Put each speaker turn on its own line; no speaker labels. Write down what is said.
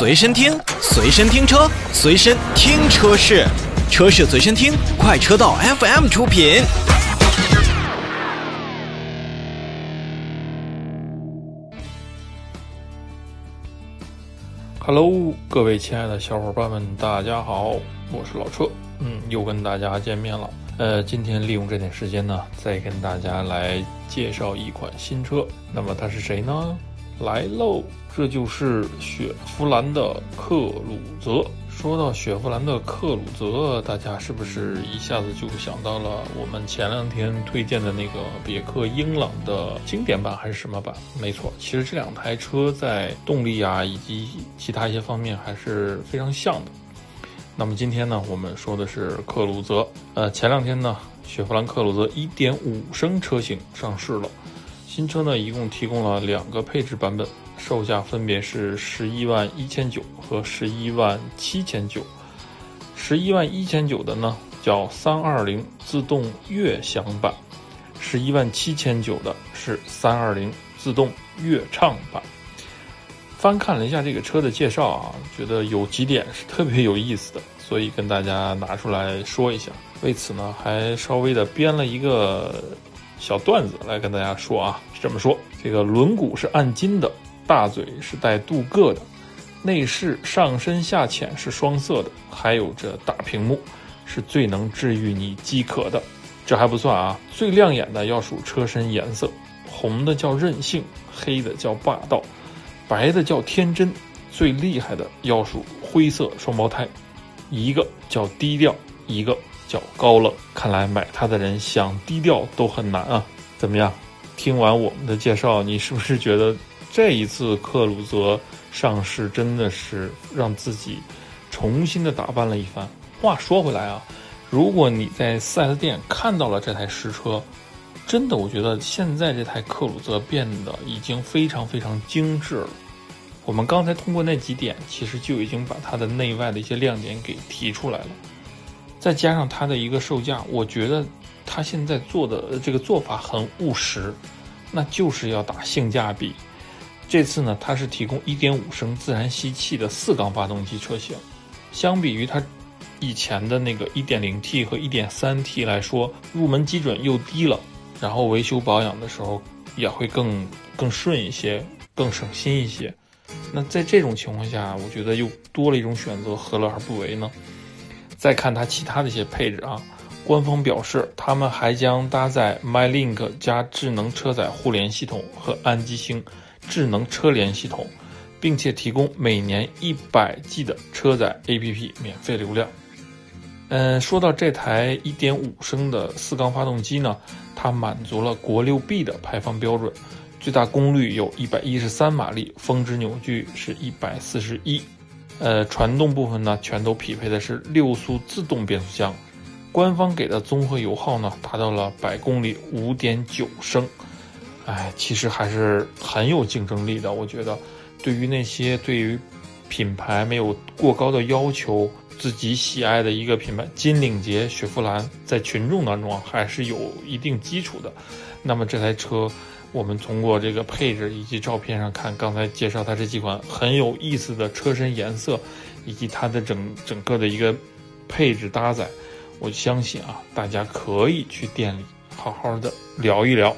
随身听，随身听车，随身听车市，车市随身听，快车道 FM 出品。
Hello，各位亲爱的小伙伴们，大家好，我是老车，嗯，又跟大家见面了。呃，今天利用这点时间呢，再跟大家来介绍一款新车。那么它是谁呢？来喽，这就是雪佛兰的克鲁泽。说到雪佛兰的克鲁泽，大家是不是一下子就想到了我们前两天推荐的那个别克英朗的经典版还是什么版？没错，其实这两台车在动力啊以及其他一些方面还是非常像的。那么今天呢，我们说的是克鲁泽。呃，前两天呢，雪佛兰克鲁泽1.5升车型上市了。新车呢，一共提供了两个配置版本，售价分别是十一万一千九和十一万七千九。十一万一千九的呢，叫三二零自动悦享版；十一万七千九的是三二零自动悦畅版。翻看了一下这个车的介绍啊，觉得有几点是特别有意思的，所以跟大家拿出来说一下。为此呢，还稍微的编了一个。小段子来跟大家说啊，是这么说：这个轮毂是暗金的，大嘴是带镀铬的，内饰上深下浅是双色的，还有这大屏幕，是最能治愈你饥渴的。这还不算啊，最亮眼的要数车身颜色，红的叫任性，黑的叫霸道，白的叫天真，最厉害的要数灰色双胞胎，一个叫低调，一个。较高了，看来买它的人想低调都很难啊！怎么样？听完我们的介绍，你是不是觉得这一次克鲁泽上市真的是让自己重新的打扮了一番？话说回来啊，如果你在 4S 店看到了这台实车，真的，我觉得现在这台克鲁泽变得已经非常非常精致了。我们刚才通过那几点，其实就已经把它的内外的一些亮点给提出来了。再加上它的一个售价，我觉得它现在做的这个做法很务实，那就是要打性价比。这次呢，它是提供1.5升自然吸气的四缸发动机车型，相比于它以前的那个 1.0T 和 1.3T 来说，入门基准又低了，然后维修保养的时候也会更更顺一些，更省心一些。那在这种情况下，我觉得又多了一种选择，何乐而不为呢？再看它其他的一些配置啊，官方表示他们还将搭载 MyLink 加智能车载互联系统和安吉星智能车联系统，并且提供每年一百 G 的车载 APP 免费流量。嗯，说到这台1.5升的四缸发动机呢，它满足了国六 B 的排放标准，最大功率有一百一十三马力，峰值扭矩是一百四十一。呃，传动部分呢，全都匹配的是六速自动变速箱。官方给的综合油耗呢，达到了百公里五点九升。哎，其实还是很有竞争力的。我觉得，对于那些对于品牌没有过高的要求、自己喜爱的一个品牌，金领结、雪佛兰，在群众当中啊还是有一定基础的。那么这台车。我们通过这个配置以及照片上看，刚才介绍它这几款很有意思的车身颜色，以及它的整整个的一个配置搭载，我相信啊，大家可以去店里好好的聊一聊。